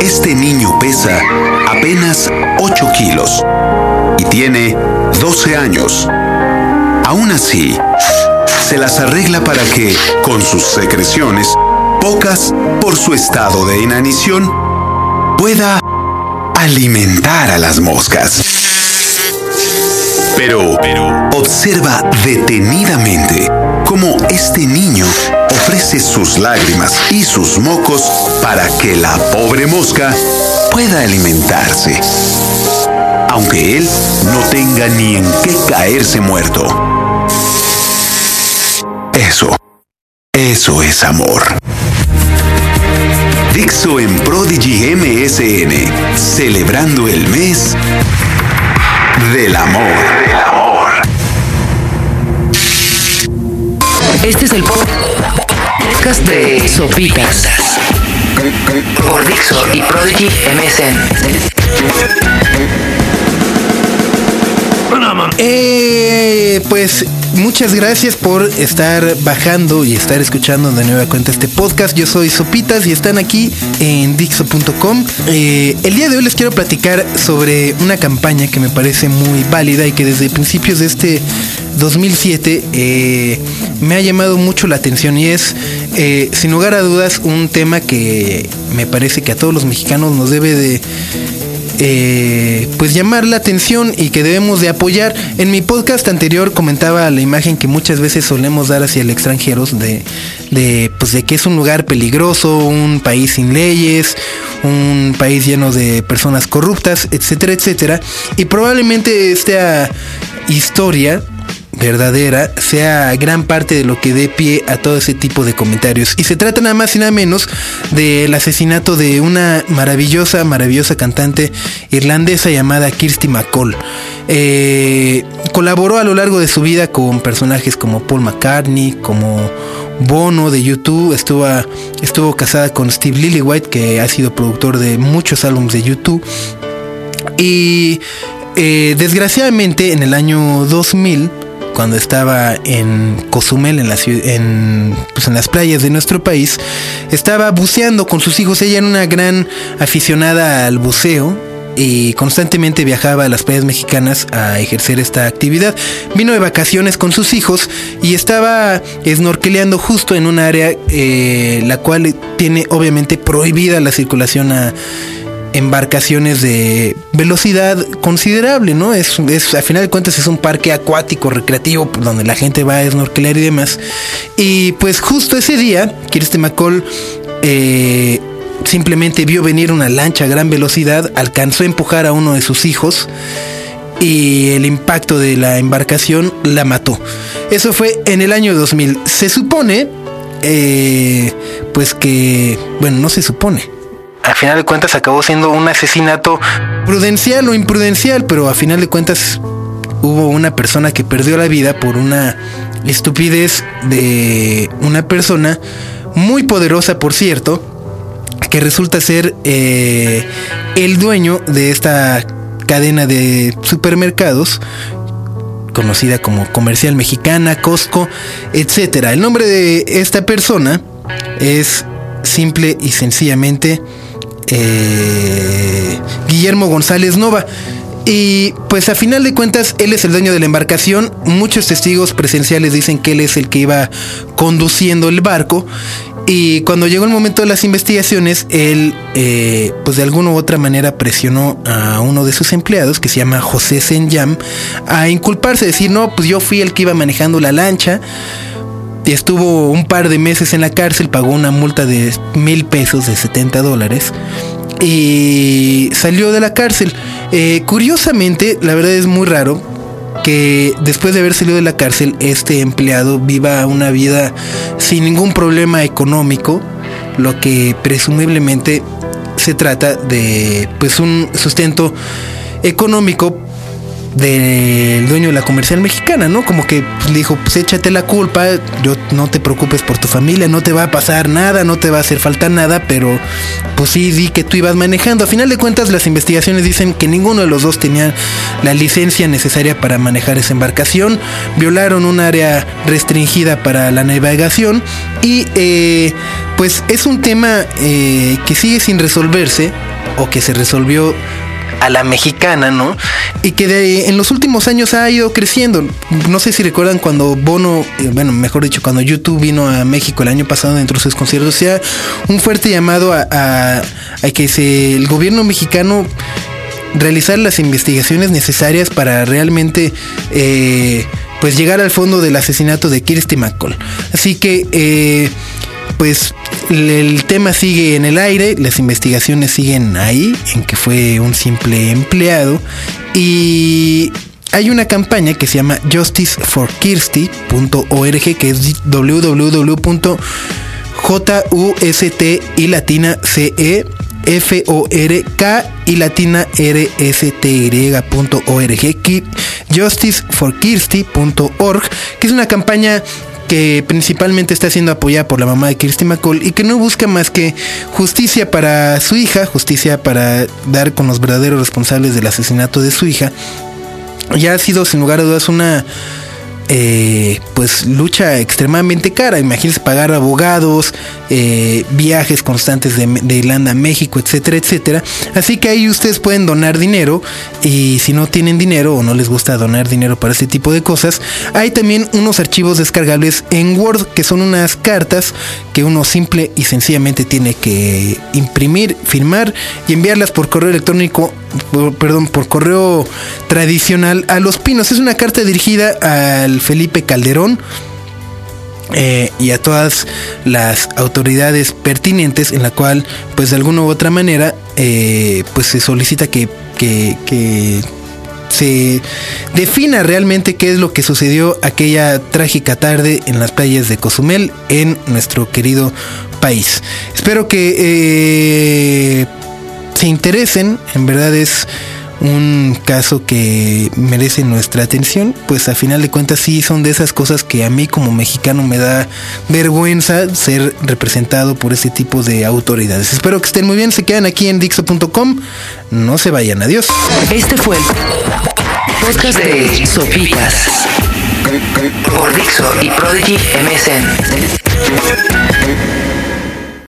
Este niño pesa apenas 8 kilos y tiene 12 años. Aún así, se las arregla para que, con sus secreciones, pocas por su estado de inanición, pueda alimentar a las moscas. Pero, observa detenidamente cómo este niño ofrece sus lágrimas y sus mocos para que la pobre mosca pueda alimentarse, aunque él no tenga ni en qué caerse muerto. Eso, eso es amor. Dixo en Prodigy MSN, celebrando el mes. Del amor. Este es el podcast de Sopitas por Dixo y Prodigy MSN. Eh, pues muchas gracias por estar bajando y estar escuchando de nueva cuenta este podcast. Yo soy Sopitas y están aquí en Dixo.com. Eh, el día de hoy les quiero platicar sobre una campaña que me parece muy válida y que desde principios de este 2007 eh, me ha llamado mucho la atención y es, sin lugar a dudas, un tema que me parece que a todos los mexicanos nos debe de eh, pues llamar la atención y que debemos de apoyar. En mi podcast anterior comentaba la imagen que muchas veces solemos dar hacia el extranjero de, de, pues de que es un lugar peligroso, un país sin leyes, un país lleno de personas corruptas, etcétera, etcétera. Y probablemente esta historia verdadera sea gran parte de lo que dé pie a todo ese tipo de comentarios. Y se trata nada más y nada menos del asesinato de una maravillosa, maravillosa cantante irlandesa llamada Kirsty McCall. Eh, colaboró a lo largo de su vida con personajes como Paul McCartney, como Bono de YouTube, estuvo, estuvo casada con Steve Lillywhite, que ha sido productor de muchos álbumes de YouTube. Y eh, desgraciadamente en el año 2000, cuando estaba en Cozumel, en, la, en, pues en las playas de nuestro país, estaba buceando con sus hijos. Ella era una gran aficionada al buceo y constantemente viajaba a las playas mexicanas a ejercer esta actividad. Vino de vacaciones con sus hijos y estaba snorkeleando justo en un área eh, la cual tiene obviamente prohibida la circulación a embarcaciones de velocidad considerable, ¿no? Es, es, a final de cuentas es un parque acuático recreativo donde la gente va a snorkelar y demás. Y pues justo ese día, Kirsten McCall eh, simplemente vio venir una lancha a gran velocidad, alcanzó a empujar a uno de sus hijos y el impacto de la embarcación la mató. Eso fue en el año 2000. Se supone, eh, pues que, bueno, no se supone a final de cuentas acabó siendo un asesinato prudencial o imprudencial, pero a final de cuentas hubo una persona que perdió la vida por una estupidez de una persona muy poderosa, por cierto, que resulta ser eh, el dueño de esta cadena de supermercados conocida como Comercial Mexicana, Costco, etcétera. El nombre de esta persona es simple y sencillamente eh, Guillermo González Nova. Y pues a final de cuentas, él es el dueño de la embarcación. Muchos testigos presenciales dicen que él es el que iba conduciendo el barco. Y cuando llegó el momento de las investigaciones, él, eh, pues de alguna u otra manera presionó a uno de sus empleados, que se llama José Senyam, a inculparse, decir, no, pues yo fui el que iba manejando la lancha estuvo un par de meses en la cárcel, pagó una multa de mil pesos, de 70 dólares, y salió de la cárcel. Eh, curiosamente, la verdad es muy raro que después de haber salido de la cárcel, este empleado viva una vida sin ningún problema económico, lo que presumiblemente se trata de pues un sustento económico del dueño de la comercial mexicana, ¿no? Como que dijo, pues échate la culpa, yo no te preocupes por tu familia, no te va a pasar nada, no te va a hacer falta nada, pero pues sí, di que tú ibas manejando. A final de cuentas, las investigaciones dicen que ninguno de los dos tenía la licencia necesaria para manejar esa embarcación, violaron un área restringida para la navegación y eh, pues es un tema eh, que sigue sin resolverse o que se resolvió a la mexicana, ¿no? Y que de, en los últimos años ha ido creciendo. No sé si recuerdan cuando Bono, eh, bueno, mejor dicho, cuando YouTube vino a México el año pasado dentro de sus conciertos, sea un fuerte llamado a, a, que el gobierno mexicano realizar las investigaciones necesarias para realmente eh, pues llegar al fondo del asesinato de Kirsty McCall. Así que eh, pues el tema sigue en el aire, las investigaciones siguen ahí, en que fue un simple empleado y hay una campaña que se llama justiceforkirsty.org que es www.just y latina ce f o r k y latina r s t y.org justiceforkirsty.org que es una campaña que principalmente está siendo apoyada por la mamá de Kirsty McCall y que no busca más que justicia para su hija, justicia para dar con los verdaderos responsables del asesinato de su hija. Ya ha sido sin lugar a dudas una eh, pues lucha extremadamente cara. Imagínense pagar abogados, eh, viajes constantes de, Irlanda a México, etcétera, etcétera. Así que ahí ustedes pueden donar dinero y si no tienen dinero o no les gusta donar dinero para este tipo de cosas, hay también unos archivos descargables en Word que son unas cartas que uno simple y sencillamente tiene que imprimir, firmar y enviarlas por correo electrónico, perdón, por correo tradicional a Los Pinos. Es una carta dirigida al Felipe Calderón. Eh, y a todas las autoridades pertinentes en la cual pues de alguna u otra manera eh, pues se solicita que, se defina realmente qué es lo que sucedió aquella trágica tarde en las playas de Cozumel en nuestro querido país. Espero que eh, se interesen, en verdad es un caso que merece nuestra atención, pues a final de cuentas sí son de esas cosas que a mí como mexicano me da vergüenza ser representado por ese tipo de autoridades. Espero que estén muy bien, se quedan aquí en Dixo.com, no se vayan, adiós. Este fue el podcast de Sopitas por Dixo y Prodigy MSN.